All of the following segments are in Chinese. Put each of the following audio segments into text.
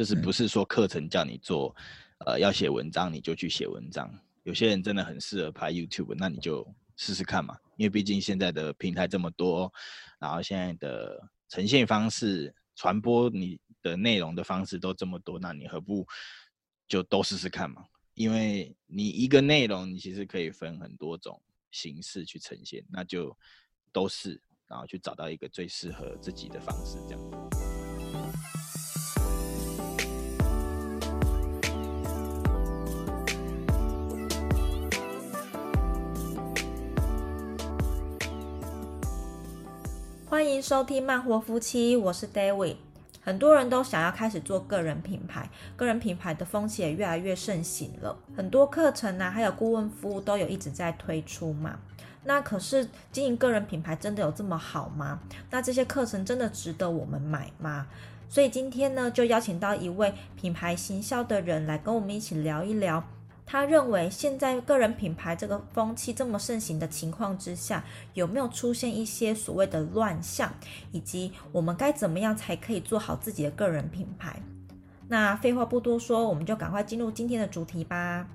就是不是说课程叫你做，呃，要写文章你就去写文章。有些人真的很适合拍 YouTube，那你就试试看嘛。因为毕竟现在的平台这么多，然后现在的呈现方式、传播你的内容的方式都这么多，那你何不就都试试看嘛？因为你一个内容，你其实可以分很多种形式去呈现，那就都是，然后去找到一个最适合自己的方式，这样。欢迎收听慢活夫妻，我是 David。很多人都想要开始做个人品牌，个人品牌的风气也越来越盛行了。很多课程啊，还有顾问服务都有一直在推出嘛。那可是经营个人品牌真的有这么好吗？那这些课程真的值得我们买吗？所以今天呢，就邀请到一位品牌行销的人来跟我们一起聊一聊。他认为，现在个人品牌这个风气这么盛行的情况之下，有没有出现一些所谓的乱象，以及我们该怎么样才可以做好自己的个人品牌？那废话不多说，我们就赶快进入今天的主题吧。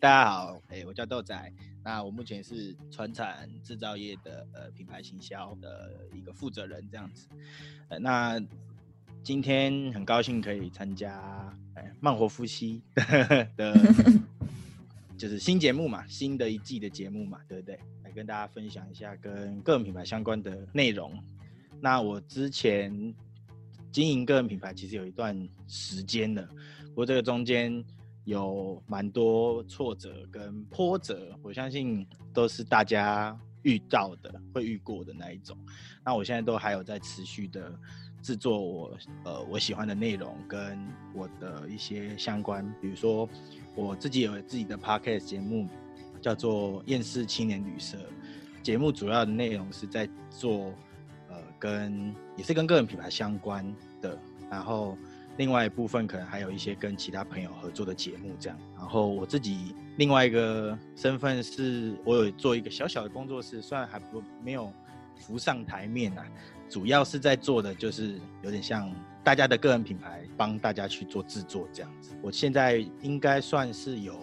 大家好，哎，我叫豆仔，那我目前是传产制造业的呃品牌行销的一个负责人，这样子，呃，那。今天很高兴可以参加哎慢活夫妻 的，就是新节目嘛，新的一季的节目嘛，对不对？来跟大家分享一下跟个人品牌相关的内容。那我之前经营个人品牌其实有一段时间了，不过这个中间有蛮多挫折跟波折，我相信都是大家遇到的、会遇过的那一种。那我现在都还有在持续的。制作我呃我喜欢的内容跟我的一些相关，比如说我自己有自己的 podcast 节目，叫做厌世青年旅社。节目主要的内容是在做呃跟也是跟个人品牌相关的，然后另外一部分可能还有一些跟其他朋友合作的节目这样。然后我自己另外一个身份是我有做一个小小的工作室，虽然还不没有浮上台面啊。主要是在做的就是有点像大家的个人品牌，帮大家去做制作这样子。我现在应该算是有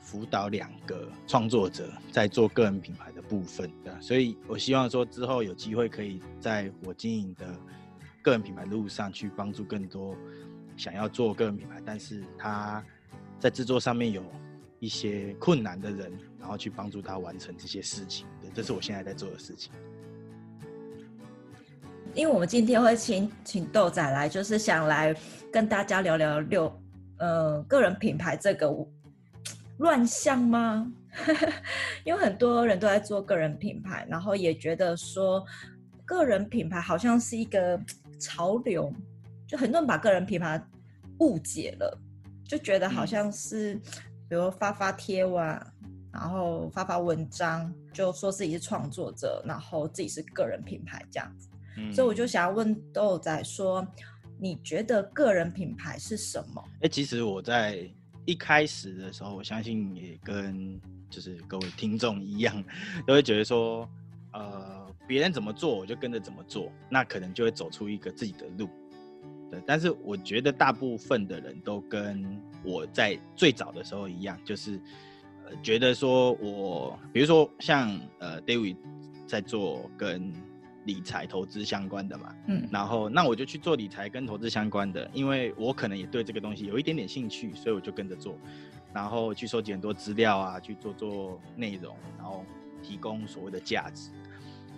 辅导两个创作者在做个人品牌的部分的，所以我希望说之后有机会可以在我经营的个人品牌路上去帮助更多想要做个人品牌，但是他在制作上面有一些困难的人，然后去帮助他完成这些事情。对，这是我现在在做的事情。因为我们今天会请请豆仔来，就是想来跟大家聊聊六呃个人品牌这个乱象吗？因为很多人都在做个人品牌，然后也觉得说个人品牌好像是一个潮流，就很多人把个人品牌误解了，就觉得好像是比如发发贴哇，然后发发文章，就说自己是创作者，然后自己是个人品牌这样子。所以我就想要问豆仔说，你觉得个人品牌是什么？哎、欸，其实我在一开始的时候，我相信也跟就是各位听众一样，都会觉得说，呃，别人怎么做我就跟着怎么做，那可能就会走出一个自己的路。对，但是我觉得大部分的人都跟我在最早的时候一样，就是呃，觉得说我，比如说像呃，David 在做跟理财投资相关的嘛，嗯，然后那我就去做理财跟投资相关的，因为我可能也对这个东西有一点点兴趣，所以我就跟着做，然后去收集很多资料啊，去做做内容，然后提供所谓的价值。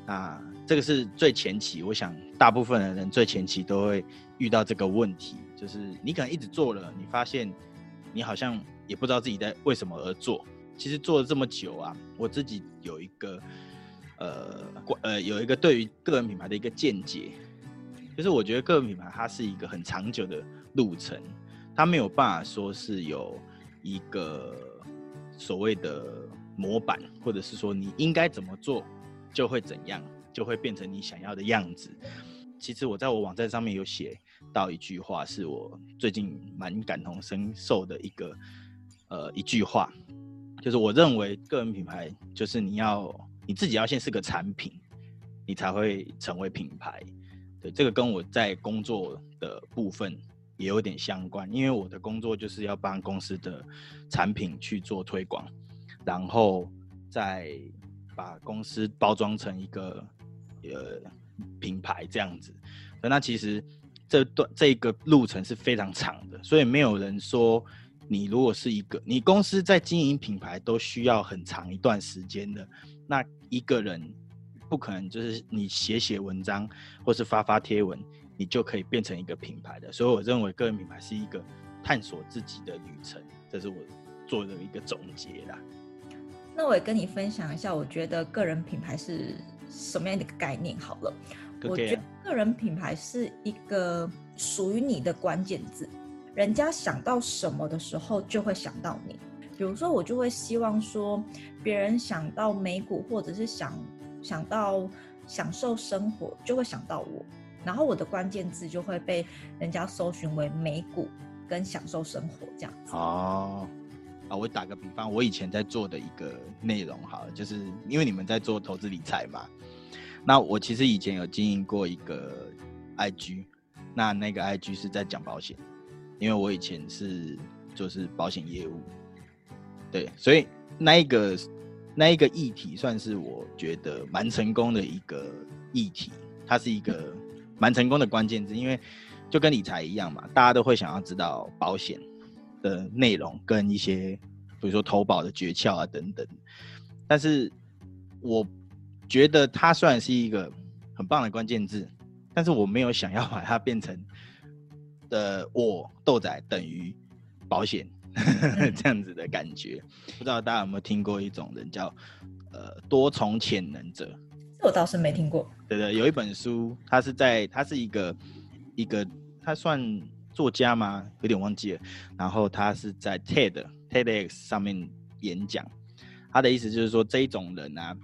那这个是最前期，我想大部分的人最前期都会遇到这个问题，就是你可能一直做了，你发现你好像也不知道自己在为什么而做。其实做了这么久啊，我自己有一个。呃，呃，有一个对于个人品牌的一个见解，就是我觉得个人品牌它是一个很长久的路程，它没有办法说是有一个所谓的模板，或者是说你应该怎么做就会怎样，就会变成你想要的样子。其实我在我网站上面有写到一句话，是我最近蛮感同身受的一个呃一句话，就是我认为个人品牌就是你要。你自己要先是个产品，你才会成为品牌。对，这个跟我在工作的部分也有点相关，因为我的工作就是要帮公司的产品去做推广，然后再把公司包装成一个呃品牌这样子。那其实这段这个路程是非常长的，所以没有人说你如果是一个你公司在经营品牌都需要很长一段时间的，那一个人。不可能，就是你写写文章，或是发发贴文，你就可以变成一个品牌的。所以我认为个人品牌是一个探索自己的旅程，这是我做的一个总结啦。那我也跟你分享一下，我觉得个人品牌是什么样的一个概念。好了.我觉得个人品牌是一个属于你的关键字，人家想到什么的时候就会想到你。比如说，我就会希望说，别人想到美股，或者是想。想到享受生活，就会想到我，然后我的关键字就会被人家搜寻为美股跟享受生活这样子。哦，啊，我打个比方，我以前在做的一个内容，好了，就是因为你们在做投资理财嘛，那我其实以前有经营过一个 IG，那那个 IG 是在讲保险，因为我以前是就是保险业务，对，所以那一个。那一个议题算是我觉得蛮成功的一个议题，它是一个蛮成功的关键字，因为就跟理财一样嘛，大家都会想要知道保险的内容跟一些，比如说投保的诀窍啊等等。但是我觉得它虽然是一个很棒的关键字，但是我没有想要把它变成的我豆仔等于保险。这样子的感觉，不知道大家有没有听过一种人叫呃多重潜能者？这我倒是没听过。对对，有一本书，他是在他是一个一个他算作家吗？有点忘记了。然后他是在 TED TEDx 上面演讲，他的意思就是说，这一种人啊，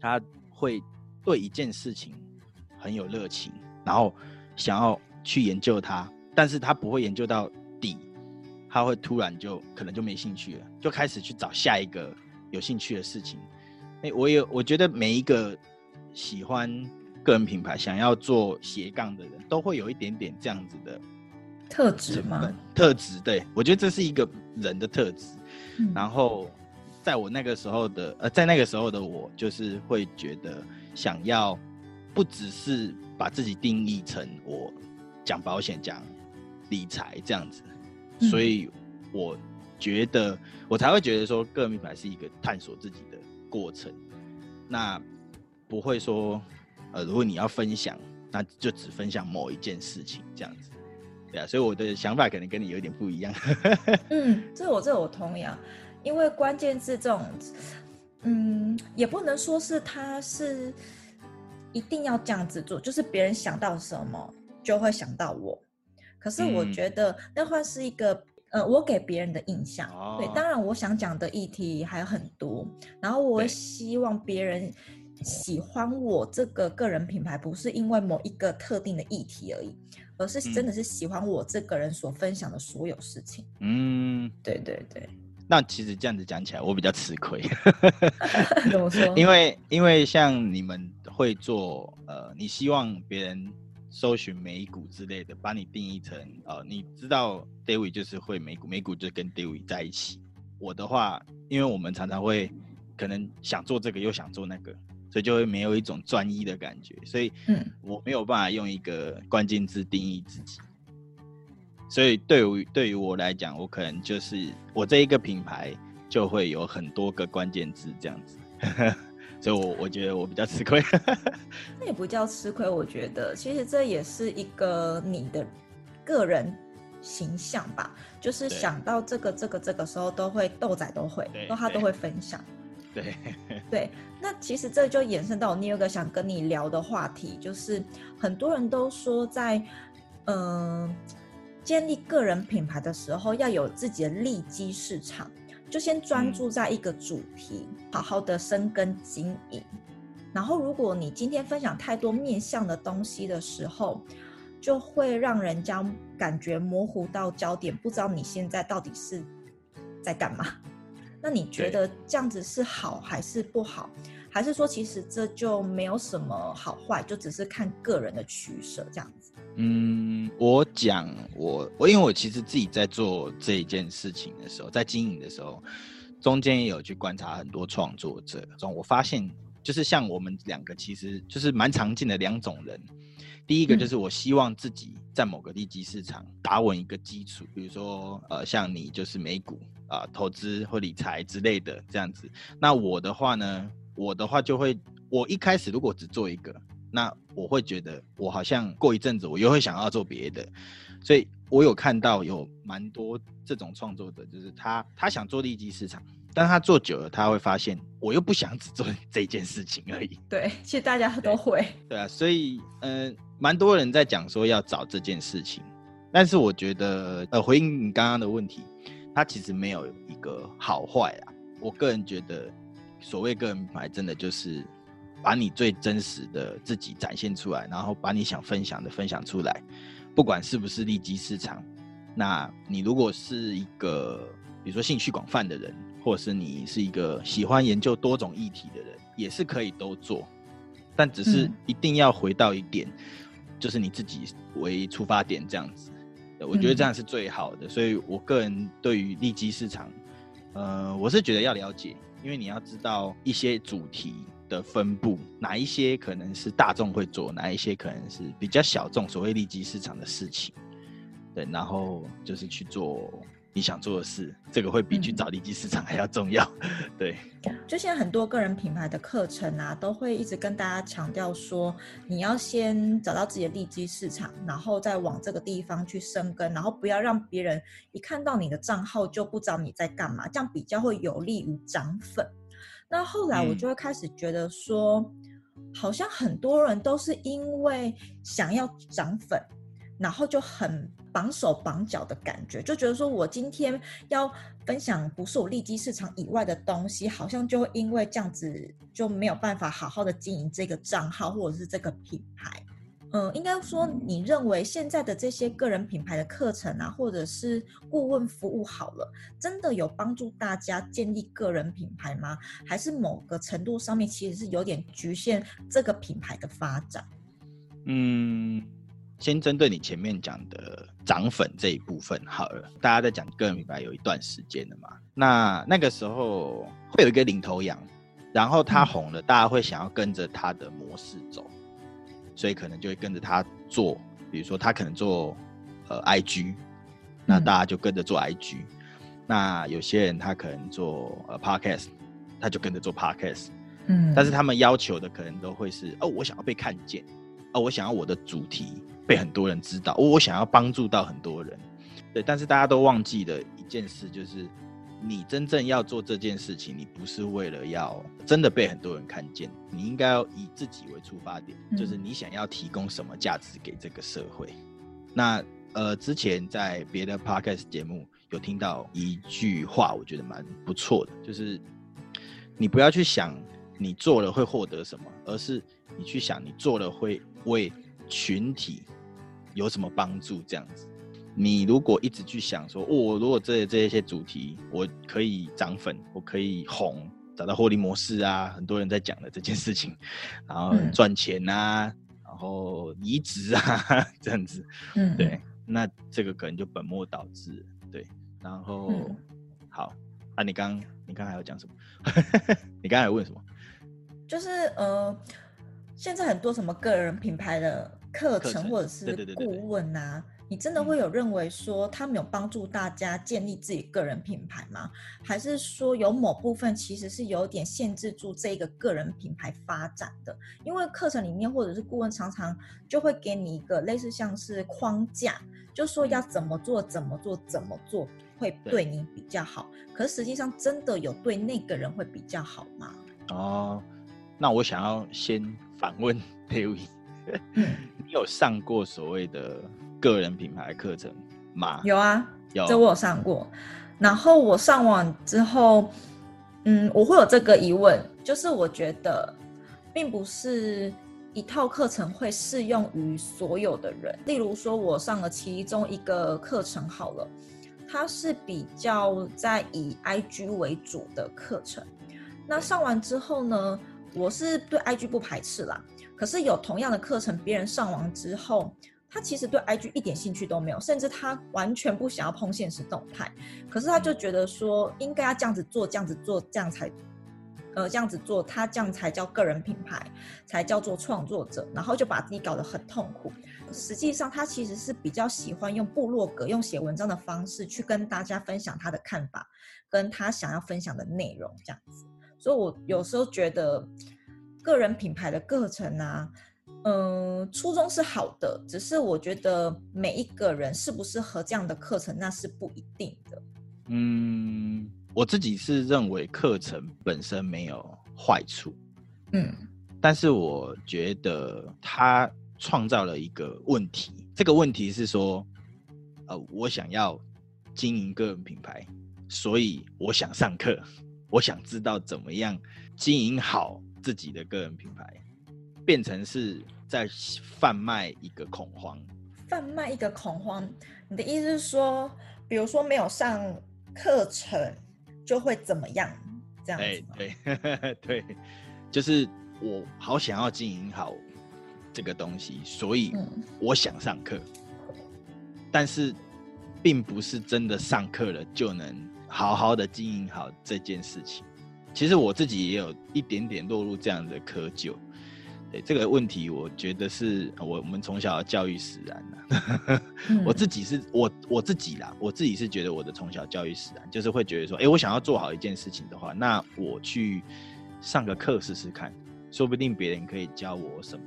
他会对一件事情很有热情，然后想要去研究它，但是他不会研究到。他会突然就可能就没兴趣了，就开始去找下一个有兴趣的事情。哎，我有，我觉得每一个喜欢个人品牌、想要做斜杠的人都会有一点点这样子的特质吗？特质，对，我觉得这是一个人的特质。嗯。然后，在我那个时候的呃，在那个时候的我，就是会觉得想要不只是把自己定义成我讲保险、讲理财这样子。所以，我觉得我才会觉得说，个人品牌是一个探索自己的过程。那不会说，呃，如果你要分享，那就只分享某一件事情这样子，对啊。所以我的想法可能跟你有点不一样。嗯，这我这我同意啊，因为关键字这种，嗯，也不能说是他是一定要这样子做，就是别人想到什么就会想到我。可是我觉得那会是一个，嗯、呃，我给别人的印象。哦、对，当然我想讲的议题还有很多，然后我希望别人喜欢我这个个人品牌，不是因为某一个特定的议题而已，而是真的是喜欢我这个人所分享的所有事情。嗯，对对对。那其实这样子讲起来，我比较吃亏。怎么说？因为因为像你们会做，呃，你希望别人。搜寻美股之类的，把你定义成呃，你知道 David 就是会美股，美股就跟 David 在一起。我的话，因为我们常常会可能想做这个又想做那个，所以就会没有一种专一的感觉，所以，我没有办法用一个关键字定义自己。所以对于对于我来讲，我可能就是我这一个品牌就会有很多个关键字这样子。所以我，我我觉得我比较吃亏。那也不叫吃亏，我觉得其实这也是一个你的个人形象吧。就是想到这个、这个、这个时候，都会豆仔都会，都他都会分享。对对，那其实这就延伸到我另一个想跟你聊的话题，就是很多人都说在嗯、呃、建立个人品牌的时候，要有自己的利基市场。就先专注在一个主题，嗯，好好的深耕经营。然后，如果你今天分享太多面向的东西的时候，就会让人家感觉模糊到焦点，不知道你现在到底是在干嘛。那你觉得这样子是好还是不好？还是说其实这就没有什么好坏，就只是看个人的取舍这样子？嗯，我讲我我因为我其实自己在做这一件事情的时候，在经营的时候，中间也有去观察很多创作者中，我发现就是像我们两个，其实就是蛮常见的两种人。第一个就是我希望自己在某个地级市场打稳一个基础，比如说呃，像你就是美股啊、呃、投资或理财之类的这样子。那我的话呢，我的话就会，我一开始如果只做一个。那我会觉得，我好像过一阵子，我又会想要做别的，所以我有看到有蛮多这种创作者，就是他他想做利基市场，但他做久了，他会发现我又不想只做 这件事情而已。对，其实大家都会。对，对啊，所以嗯，呃，蛮多人在讲说要找这件事情，但是我觉得，呃，回应你刚刚的问题，它其实没有一个好坏啊。我个人觉得，所谓个人品牌，真的就是。把你最真实的自己展现出来，然后把你想分享的分享出来，不管是不是利基市场。那你如果是一个，比如说兴趣广泛的人，或者是你是一个喜欢研究多种议题的人，也是可以都做。但只是一定要回到一点，嗯、就是你自己为出发点这样子。我觉得这样是最好的。嗯、所以我个人对于利基市场，呃，我是觉得要了解，因为你要知道一些主题。的分布，哪一些可能是大众会做，哪一些可能是比较小众，所谓利基市场的事情，对，然后就是去做你想做的事，这个会比去找利基市场还要重要，嗯、对。就现在很多个人品牌的课程啊，都会一直跟大家强调说，你要先找到自己的利基市场，然后再往这个地方去生根，然后不要让别人一看到你的账号就不知道你在干嘛，这样比较会有利于涨粉。那后来我就会开始觉得说，嗯、好像很多人都是因为想要涨粉，然后就很绑手绑脚的感觉，就觉得说我今天要分享不是我利基市场以外的东西，好像就会因为这样子就没有办法好好的经营这个账号或者是这个品牌。嗯，应该说，你认为现在的这些个人品牌的课程啊，或者是顾问服务好了，真的有帮助大家建立个人品牌吗？还是某个程度上面其实是有点局限这个品牌的发展？嗯，先针对你前面讲的涨粉这一部分好了，大家在讲个人品牌有一段时间了嘛，那那个时候会有一个领头羊，然后他红了，嗯、大家会想要跟着他的模式走。所以可能就会跟着他做，比如说他可能做呃 IG，那大家就跟着做 IG。嗯、那有些人他可能做呃 Podcast，他就跟着做 Podcast。嗯，但是他们要求的可能都会是哦，我想要被看见，哦，我想要我的主题被很多人知道，哦，我想要帮助到很多人。对，但是大家都忘记了一件事，就是。你真正要做这件事情，你不是为了要真的被很多人看见，你应该要以自己为出发点，嗯、就是你想要提供什么价值给这个社会。那呃，之前在别的 podcast 节目有听到一句话，我觉得蛮不错的，就是你不要去想你做了会获得什么，而是你去想你做了会为群体有什么帮助，这样子。你如果一直去想说，哦，如果这这些主题我可以涨粉，我可以红，找到获利模式啊，很多人在讲的这件事情，然后赚钱啊，嗯、然后离职啊，这样子，嗯，对，那这个可能就本末倒置，对，然后、嗯、好，啊，你刚你刚还要讲什么？你刚才问什么？就是呃，现在很多什么个人品牌的课程，课程或者是顾问啊。你真的会有认为说他们有帮助大家建立自己个人品牌吗？还是说有某部分其实是有点限制住这个个人品牌发展的？因为课程里面或者是顾问常常就会给你一个类似像是框架，就说要怎么做怎么做怎么做会对你比较好。可是实际上真的有对那个人会比较好吗？哦，那我想要先反问 David，你有上过所谓的？个人品牌课程吗？有啊，有，这我有上过。然后我上完之后，嗯，我会有这个疑问，就是我觉得，并不是一套课程会适用于所有的人。例如说，我上了其中一个课程好了，它是比较在以 IG 为主的课程。那上完之后呢，我是对 IG 不排斥啦，可是有同样的课程，别人上完之后，他其实对 IG 一点兴趣都没有，甚至他完全不想要 PO 限时动态，可是他就觉得说应该要这样子做，这样子做，这样才。呃，这样子做，他这样才叫个人品牌，才叫做创作者，然后就把自己搞得很痛苦。实际上，他其实是比较喜欢用部落格、用写文章的方式去跟大家分享他的看法，跟他想要分享的内容这样子。所以，我有时候觉得个人品牌的课程啊，嗯、呃，初衷是好的，只是我觉得每一个人适不适合这样的课程，那是不一定的。嗯。我自己是认为课程本身没有坏处，嗯，但是我觉得它创造了一个问题。这个问题是说，呃，我想要经营个人品牌，所以我想上课，我想知道怎么样经营好自己的个人品牌，变成是在贩卖一个恐慌。贩卖一个恐慌，你的意思是说，比如说没有上课程。就会怎么样？这样子、欸、对 对，就是我好想要经营好这个东西，所以我想上课，嗯、但是并不是真的上课了就能好好的经营好这件事情。其实我自己也有一点点落入这样的窠臼。对这个问题，我觉得是我我们从小教育使然的。嗯、我自己是我我自己啦，我自己是觉得我的从小教育使然，就是会觉得说，哎，我想要做好一件事情的话，那我去上个课试试看，说不定别人可以教我什么。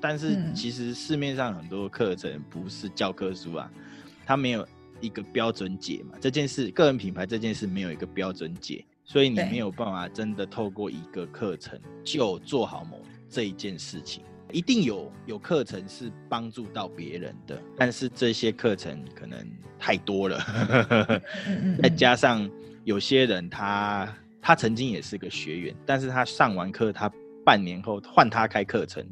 但是其实市面上很多课程不是教科书啊，它没有一个标准解嘛。这件事，个人品牌这件事没有一个标准解，所以你没有办法真的透过一个课程就做好某。这一件事情一定有有课程是帮助到别人的，但是这些课程可能太多了，再加上有些人他他曾经也是个学员，但是他上完课，他半年后换他开课程，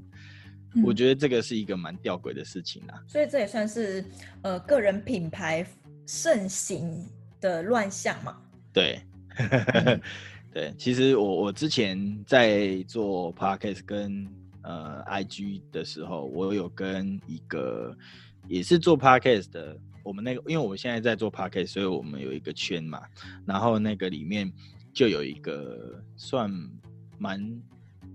我觉得这个是一个蛮吊诡的事情啊。所以这也算是呃个人品牌盛行的乱象嘛？对。对，其实我我之前在做 Podcast 跟呃 IG 的时候，我有跟一个也是做 Podcast 的，我们那个，因为我现在在做 Podcast，所以我们有一个圈嘛，然后那个里面就有一个算蛮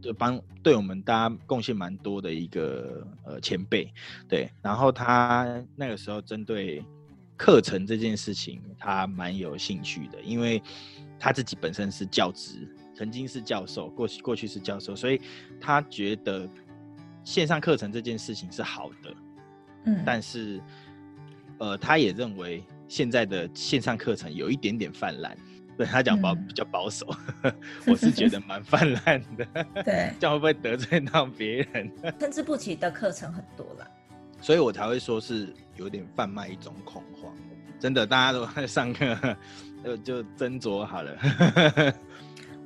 就帮对我们大家贡献蛮多的一个呃前辈，对，然后他那个时候针对课程这件事情，他蛮有兴趣的，因为。他自己本身是教职，曾经是教授，过去过去是教授，所以他觉得线上课程这件事情是好的，嗯，但是，呃，他也认为现在的线上课程有一点点泛滥，对他讲保、嗯、比较保守，我是觉得蛮泛滥的，对，这样会不会得罪到别人？参差不齐的课程很多了，所以我才会说是有点贩卖一种恐慌，真的，大家都在上课。就就斟酌好了。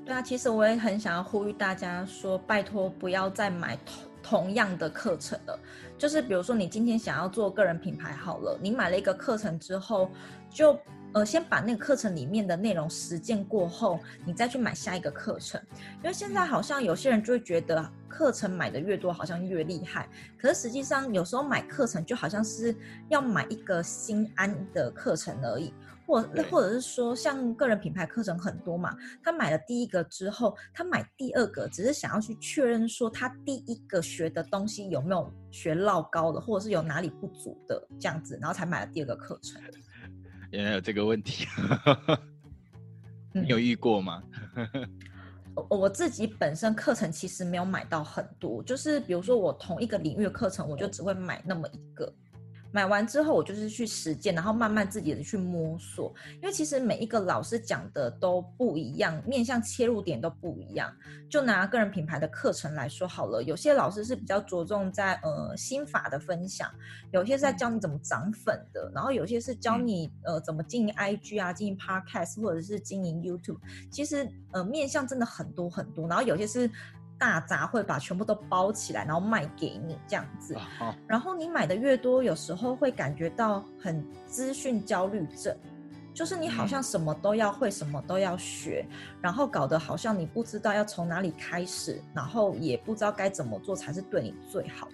对啊，其实我也很想要呼吁大家说，拜托不要再买同同样的课程了。就是比如说，你今天想要做个人品牌好了，你买了一个课程之后，就呃先把那个课程里面的内容实践过后，你再去买下一个课程。因为现在好像有些人就会觉得课程买的越多，好像越厉害。可是实际上，有时候买课程就好像是要买一个心安的课程而已。或或者是说，像个人品牌课程很多嘛，他买了第一个之后，他买第二个，只是想要去确认说他第一个学的东西有没有学落高的，或者是有哪里不足的这样子，然后才买了第二个课程。原来有这个问题，你有遇过吗？我我自己本身课程其实没有买到很多，就是比如说我同一个领域的课程，我就只会买那么一个。买完之后，我就是去实践，然后慢慢自己的去摸索。因为其实每一个老师讲的都不一样，面向切入点都不一样。就拿个人品牌的课程来说好了，有些老师是比较着重在呃心法的分享，有些是在教你怎么涨粉的，然后有些是教你呃怎么经营 IG 啊，经营 Podcast 或者是经营 YouTube。其实呃面向真的很多很多，然后有些是。大杂烩把全部都包起来，然后卖给你这样子。然后你买的越多，有时候会感觉到很资讯焦虑症，就是你好像什么都要会，什么都要学，然后搞得好像你不知道要从哪里开始，然后也不知道该怎么做才是对你最好的。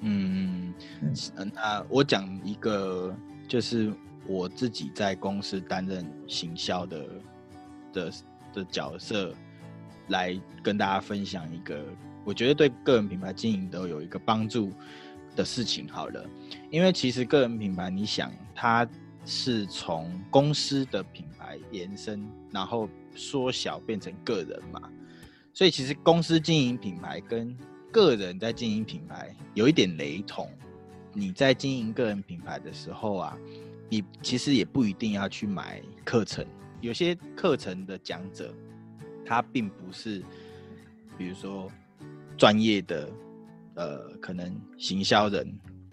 嗯嗯，那我讲一个，就是我自己在公司担任行销的的的角色，来跟大家分享一个，我觉得对个人品牌经营都有一个帮助的事情。好了，因为其实个人品牌，你想它。是从公司的品牌延伸，然后缩小变成个人嘛，所以其实公司经营品牌跟个人在经营品牌有一点雷同。你在经营个人品牌的时候啊，你其实也不一定要去买课程，有些课程的讲者，他并不是，比如说专业的，呃，可能行销人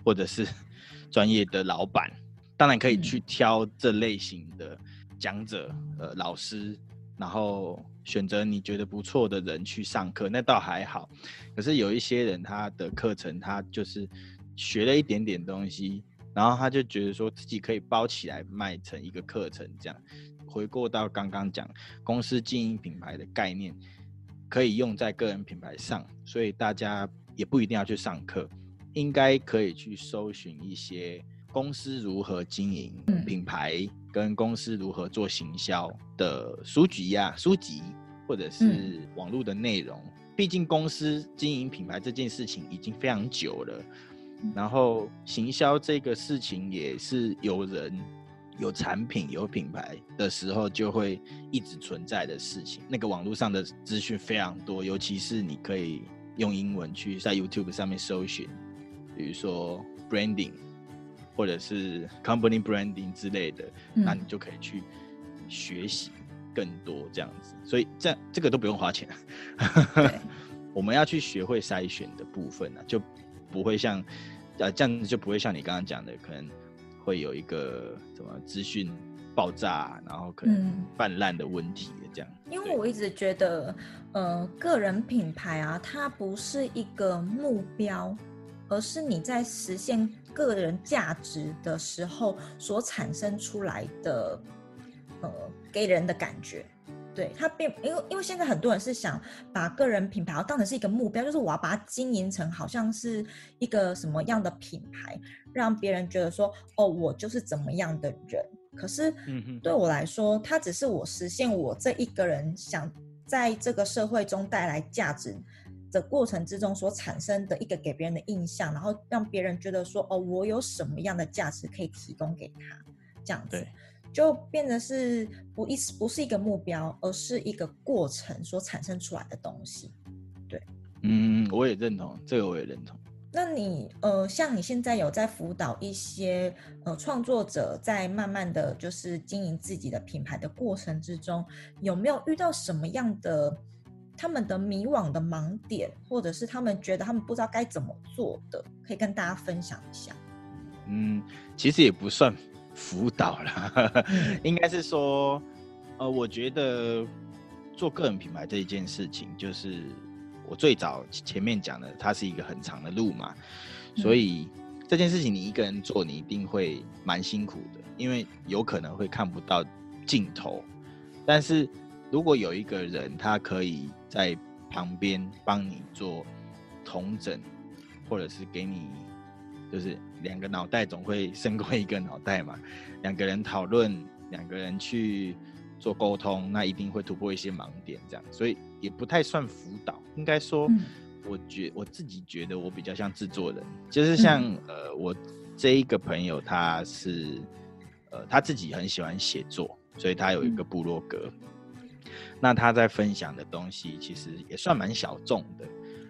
或者是 专业的老板。当然可以去挑这类型的讲者，呃，老师，然后选择你觉得不错的人去上课，那倒还好。可是有一些人，他的课程他就是学了一点点东西，然后他就觉得说自己可以包起来卖成一个课程，这样。回过到刚刚讲公司经营品牌的概念，可以用在个人品牌上，所以大家也不一定要去上课，应该可以去搜寻一些。公司如何经营品牌，跟公司如何做行销的书籍呀、啊、书籍，或者是网络的内容。毕竟公司经营品牌这件事情已经非常久了，然后行销这个事情也是有人、有产品、有品牌的时候就会一直存在的事情。那个网络上的资讯非常多，尤其是你可以用英文去在 YouTube 上面搜寻，比如说 branding。或者是 company branding 之类的，嗯、那你就可以去学习更多这样子，所以这这个都不用花钱。我们要去学会筛选的部分呢、啊，就不会像呃这样子就不会像你刚刚讲的，可能会有一个什么资讯爆炸，然后可能泛滥的问题这样。因为我一直觉得，呃，个人品牌啊，它不是一个目标。而是你在实现个人价值的时候所产生出来的，呃，给人的感觉，对，他并因为因为现在很多人是想把个人品牌当成是一个目标，就是我要把它经营成好像是一个什么样的品牌，让别人觉得说，哦，我就是怎么样的人。可是，对我来说，它只是我实现我这一个人想在这个社会中带来价值。的过程之中所产生的一个给别人的印象，然后让别人觉得说，哦，我有什么样的价值可以提供给他，这样子，对就变得是不一不是一个目标，而是一个过程所产生出来的东西。对，嗯，我也认同这个，我也认同。那你呃，像你现在有在辅导一些呃创作者，在慢慢的就是经营自己的品牌的过程之中，有没有遇到什么样的？他们的迷惘的盲点，或者是他们觉得他们不知道该怎么做的，可以跟大家分享一下。嗯，其实也不算辅导啦，嗯、应该是说，呃，我觉得做个人品牌这一件事情，就是我最早前面讲的，它是一个很长的路嘛，所以、嗯、这件事情你一个人做，你一定会蛮辛苦的，因为有可能会看不到尽头，但是。如果有一个人，他可以在旁边帮你做同整，或者是给你，就是两个脑袋总会胜过一个脑袋嘛。两个人讨论，两个人去做沟通，那一定会突破一些盲点，这样。所以也不太算辅导，应该说，我觉我自己觉得我比较像制作人，就是像呃，我这一个朋友，他是呃他自己很喜欢写作，所以他有一个部落格。那他在分享的东西其实也算蛮小众的。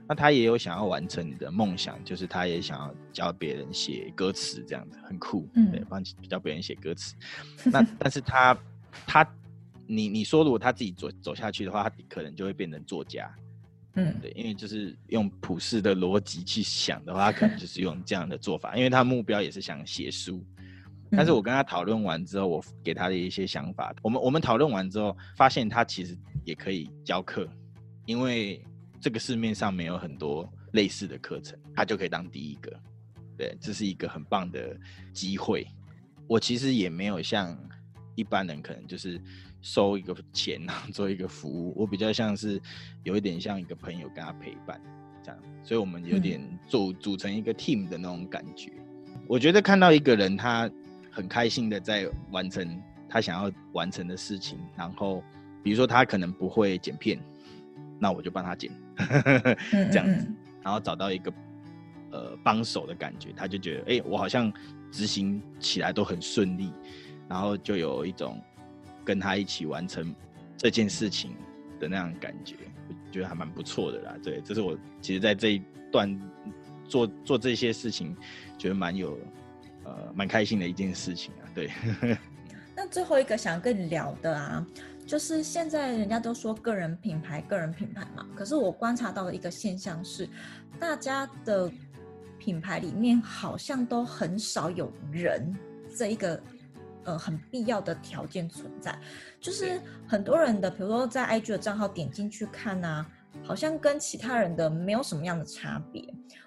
那他也有想要完成你的梦想，就是他也想要教别人写歌词，这样子很酷，嗯、对，帮教别人写歌词。那 但是他他你你说如果他自己走走下去的话，他可能就会变成作家，嗯，对，因为就是用普世的逻辑去想的话，他可能就是用这样的做法，因为他目标也是想写书。但是我跟他讨论完之后，我给他的一些想法，我们我们讨论完之后，发现他其实也可以教课，因为这个市面上没有很多类似的课程，他就可以当第一个，对，这是一个很棒的机会。我其实也没有像一般人可能就是收一个钱然后，做一个服务。我比较像是有一点像一个朋友跟他陪伴这样，所以我们有点组组成一个 team 的那种感觉。我觉得看到一个人他很开心的在完成他想要完成的事情，然后比如说他可能不会剪片，那我就帮他剪，这样子，然后找到一个呃帮手的感觉，他就觉得哎、欸，我好像执行起来都很顺利。然后就有一种跟他一起完成这件事情的那样感觉，我觉得还蛮不错的啦。对，这是我其实在这一段做做这些事情，觉得蛮有呃蛮开心的一件事情啊。对。那最后一个想跟你聊的啊，就是现在人家都说个人品牌，个人品牌嘛。可是我观察到的一个现象是，大家的品牌里面好像都很少有人这一个。呃，很必要的条件存在，就是很多人的，比如说在 IG 的账号点进去看啊，好像跟其他人的没有什么样的差别，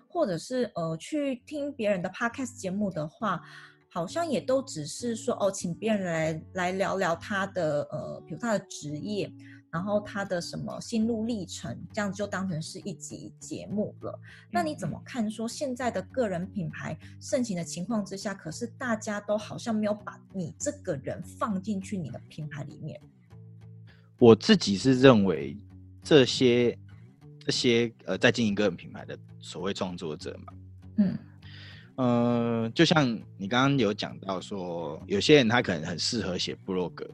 或者是呃，去听别人的 Podcast 节目的话，好像也都只是说哦，请别人来来聊聊他的呃，比如他的职业。然后他的什么心路历程，这样就当成是一集节目了。那你怎么看？说现在的个人品牌盛行的情况之下，可是大家都好像没有把你这个人放进去你的品牌里面。我自己是认为这些这些呃，在经营个人品牌的所谓创作者嘛，嗯，呃，就像你刚刚有讲到说，有些人他可能很适合写部落格，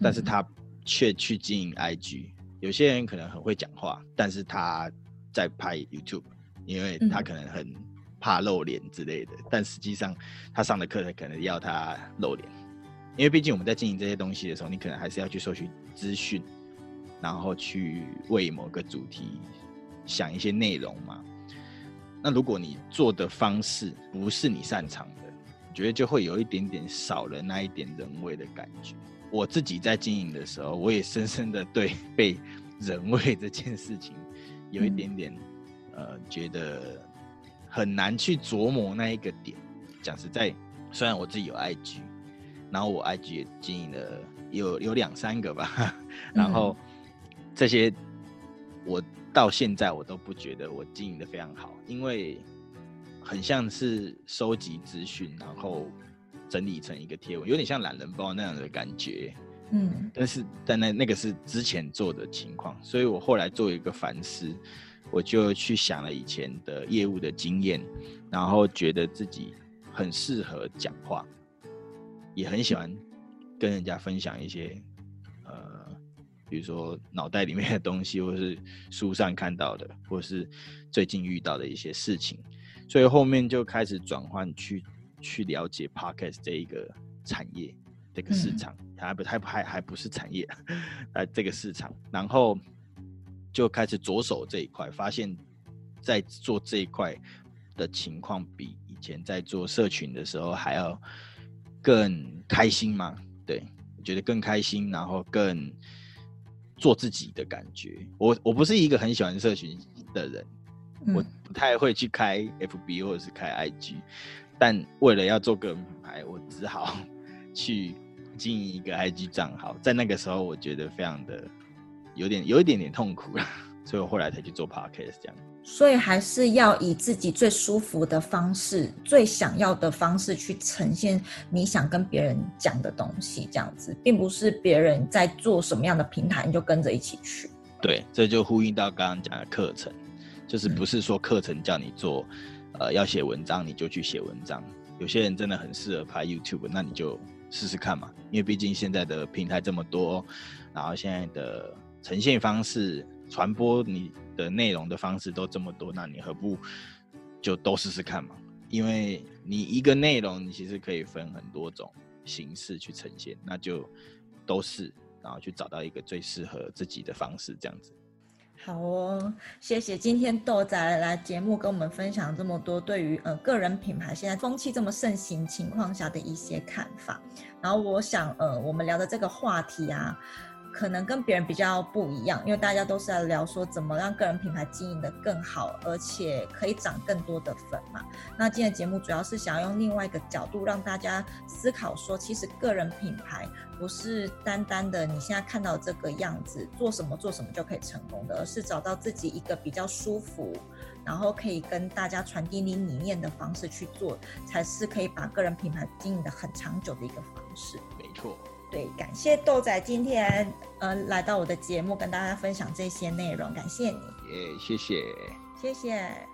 但是他。却去经营 IG，有些人可能很会讲话，但是他在拍 YouTube，因为他可能很怕露脸之类的。嗯、但实际上，他上的课程可能要他露脸，因为毕竟我们在经营这些东西的时候，你可能还是要去搜寻资讯，然后去为某个主题想一些内容嘛。那如果你做的方式不是你擅长的，我觉得就会有一点点少了那一点人味的感觉。我自己在经营的时候，我也深深的对 被人味这件事情有一点点，嗯、呃，觉得很难去琢磨那一个点。讲实在，虽然我自己有 IG，然后我 IG 也经营了有有两三个吧，然后这些我到现在我都不觉得我经营的非常好，因为很像是收集资讯，然后。整理成一个贴文，有点像懒人包那样的感觉，嗯，但是但那那个是之前做的情况，所以我后来做一个反思，我就去想了以前的业务的经验，然后觉得自己很适合讲话，也很喜欢跟人家分享一些，呃，比如说脑袋里面的东西，或是书上看到的，或是最近遇到的一些事情，所以后面就开始转换去。去了解 Podcast 这一个产业，这个市场，它还不还还还不是产业，呃，这个市场，然后就开始着手这一块，发现，在做这一块的情况比以前在做社群的时候还要更开心嘛？对，我觉得更开心，然后更做自己的感觉。我我不是一个很喜欢社群的人，我不太会去开 FB 或者是开 IG。但为了要做个人品牌，我只好 去经营一个 IG 账号。在那个时候，我觉得非常的有点有一点点痛苦了，所以我后来才去做 Podcast 这样。所以还是要以自己最舒服的方式、最想要的方式去呈现你想跟别人讲的东西，这样子，并不是别人在做什么样的平台，你就跟着一起去。对，这就呼应到刚刚讲的课程，就是不是说课程叫你做。呃，要写文章你就去写文章。有些人真的很适合拍 YouTube，那你就试试看嘛。因为毕竟现在的平台这么多，然后现在的呈现方式、传播你的内容的方式都这么多，那你何不就都试试看嘛？因为你一个内容，你其实可以分很多种形式去呈现，那就都试，然后去找到一个最适合自己的方式，这样子。好哦，谢谢今天豆仔来节目跟我们分享这么多对于呃个人品牌现在风气这么盛行情况下的一些看法。然后我想呃我们聊的这个话题啊，可能跟别人比较不一样，因为大家都是在聊说怎么让个人品牌经营得更好，而且可以涨更多的粉嘛。那今天的节目主要是想要用另外一个角度让大家思考说，其实个人品牌不是单单的你现在看到这个样子，做什么做什么就可以成功的，而是找到自己一个比较舒服，然后可以跟大家传递你理念的方式去做，才是可以把个人品牌经营得很长久的一个方式。没错。对，感谢豆仔今天呃来到我的节目，跟大家分享这些内容，感谢你。也谢谢，谢谢。